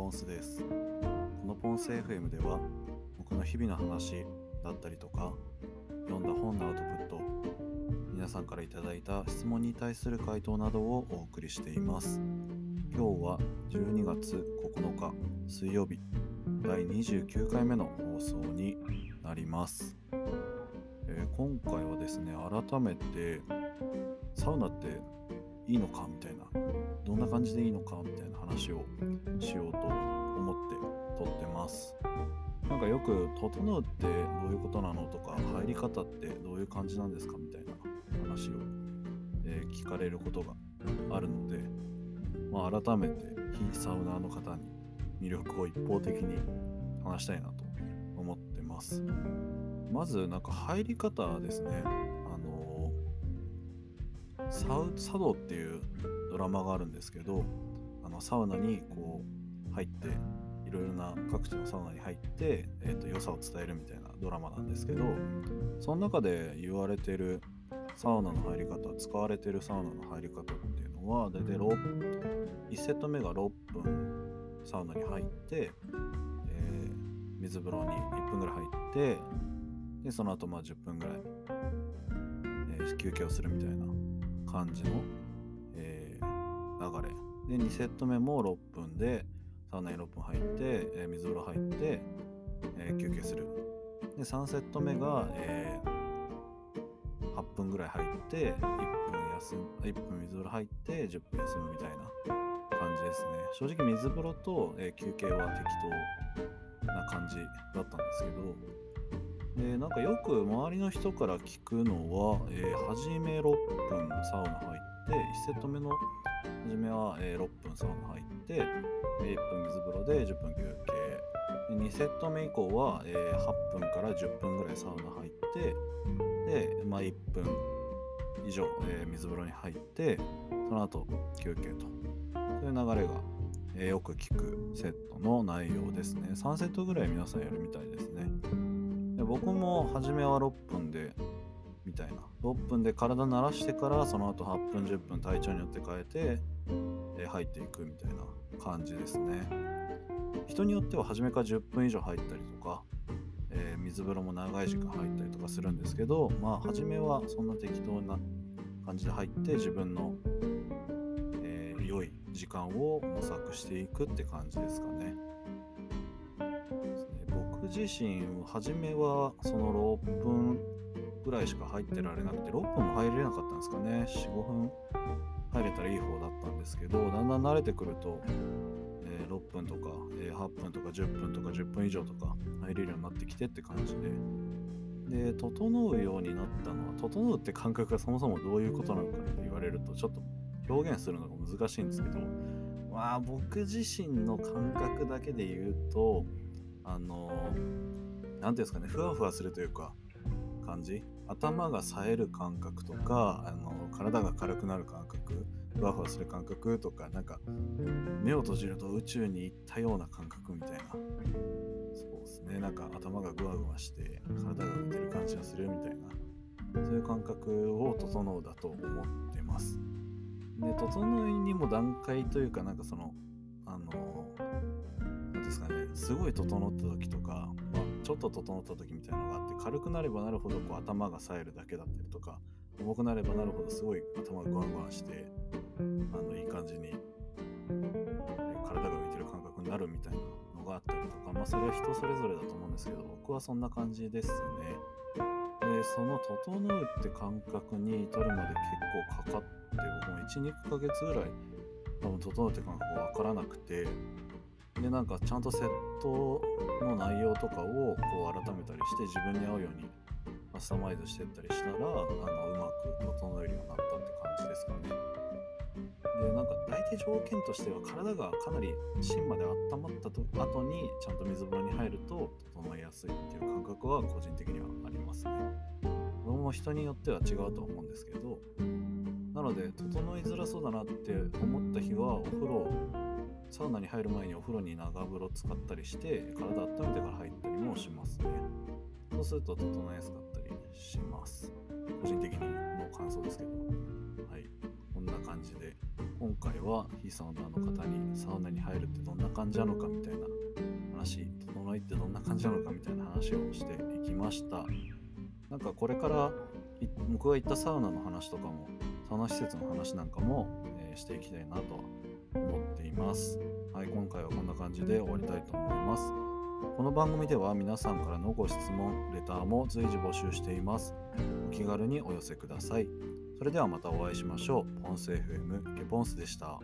ポンスです。このポンス FM では僕の日々の話だったりとか読んだ本のアウトプット皆さんから頂いた質問に対する回答などをお送りしています。今日は12月9日水曜日第29回目の放送になります、えー今回はですね改めてサウナっていいのかみたいなどんな感じでいいのかみたいな話をしようと思って撮ってますなんかよく「整うってどういうことなの?」とか「入り方ってどういう感じなんですか?」みたいな話を、えー聞かれることがあるので、まあ、改めて非サウナーの方に魅力を一方的に話したいなと思ってますまずなんか入り方ですねサウ茶道っていうドラマがあるんですけどあのサウナにこう入っていろいろな各地のサウナに入って、えー、と良さを伝えるみたいなドラマなんですけどその中で言われてるサウナの入り方使われてるサウナの入り方っていうのは大体6 1セット目が6分サウナに入って、えー水風呂に1分ぐらい入ってでその後まあ10分ぐらい、えー休憩をするみたいな感じの、えー流れ。で2セット目も6分でサウナに6分入って、えー水風呂入って、えー休憩する。で3セット目が、えー8分ぐらい入って1分休む1分水風呂入って10分休むみたいな感じですね。正直水風呂と、え休憩は適当な感じだったんですけどでなんかよく周りの人から聞くのは、えー初め6分サウナ入って1セット目の初めは、えー6分サウナ入って、1分水風呂で10分休憩。で2セット目以降は、えー8分から10分ぐらいサウナ入ってで、まあ、1分以上、えー水風呂に入ってその後休憩と。そういう流れが、えーよく聞くセットの内容ですね。3セットぐらい皆さんやるみたいですね。で僕も初めは6分でみたいな6分で体慣らしてからその後8分10分体調によって変えて、え入っていくみたいな感じですね人によっては初めから10分以上入ったりとか、えー水風呂も長い時間入ったりとかするんですけどまあ初めはそんな適当な感じで入って自分の、えー良い時間を模索していくって感じですかね。自身初めはその6分ぐらいしか入ってられなくて6分も入れなかったんですかね。45分。入れたらいい方だったんですけどだんだん慣れてくると、えー6分とか、えー8分とか10分とか10分以上とか入れるようになってきてって感じで。で整うようになったのは整うって感覚がそもそもどういうことなのかって言われるとちょっと表現するのが難しいんですけどまあ僕自身の感覚だけで言うとあの何ていうんですかねふわふわするというか感じ？頭が冴える感覚とかあの体が軽くなる感覚ふわふわする感覚とかなんか目を閉じると宇宙に行ったような感覚みたいな。そうですね。なんか頭がグワグワして体が浮いてる感じがするみたいな。そういう感覚を整うだと思ってます。で整いにも段階というかなんかそのあのですかね。すごい整った時とか、まあ、ちょっと整った時みたいなのがあって軽くなればなるほどこう頭が冴えるだけだったりとか重くなればなるほどすごい頭がグワグワしてあのいい感じに体が浮いてる感覚になるみたいなのがあったりとかまあそれは人それぞれだと思うんですけど僕はそんな感じですね。でその整うって感覚に至るまで結構かかって僕も12ヶ月ぐらい多分整うって感覚が分からなくてでなんかちゃんとセットの内容とかをこう改めたりして自分に合うようにカスタマイズしてったりしたらあのうまく整えるようになったって感じですかね。でなんか大体条件としては体がかなり芯まで温まったと後にちゃんと水風呂に入ると整いやすいっていう感覚は個人的にはありますね。僕も人によっては違うと思うんですけどなので整いづらそうだなって思った日はお風呂サウナに入る前にお風呂に長風呂使ったりして体温めてから入ったりもしますね。そうすると整いやすかったりします。個人的にの感想ですけど。はい。こんな感じで今回は非サウナーの方にサウナに入るってどんな感じなのかみたいな話整いってどんな感じなのかみたいな話をしていきました。なんかこれから僕が行ったサウナの話とかもサウナ施設の話なんかも、していきたいなと思っていますはい今回はこんな感じで終わりたいと思いますこの番組では皆さんからのご質問、レターも随時募集しています。お気軽にお寄せください。それではまたお会いしましょう。ポンス FM ケポンスでした。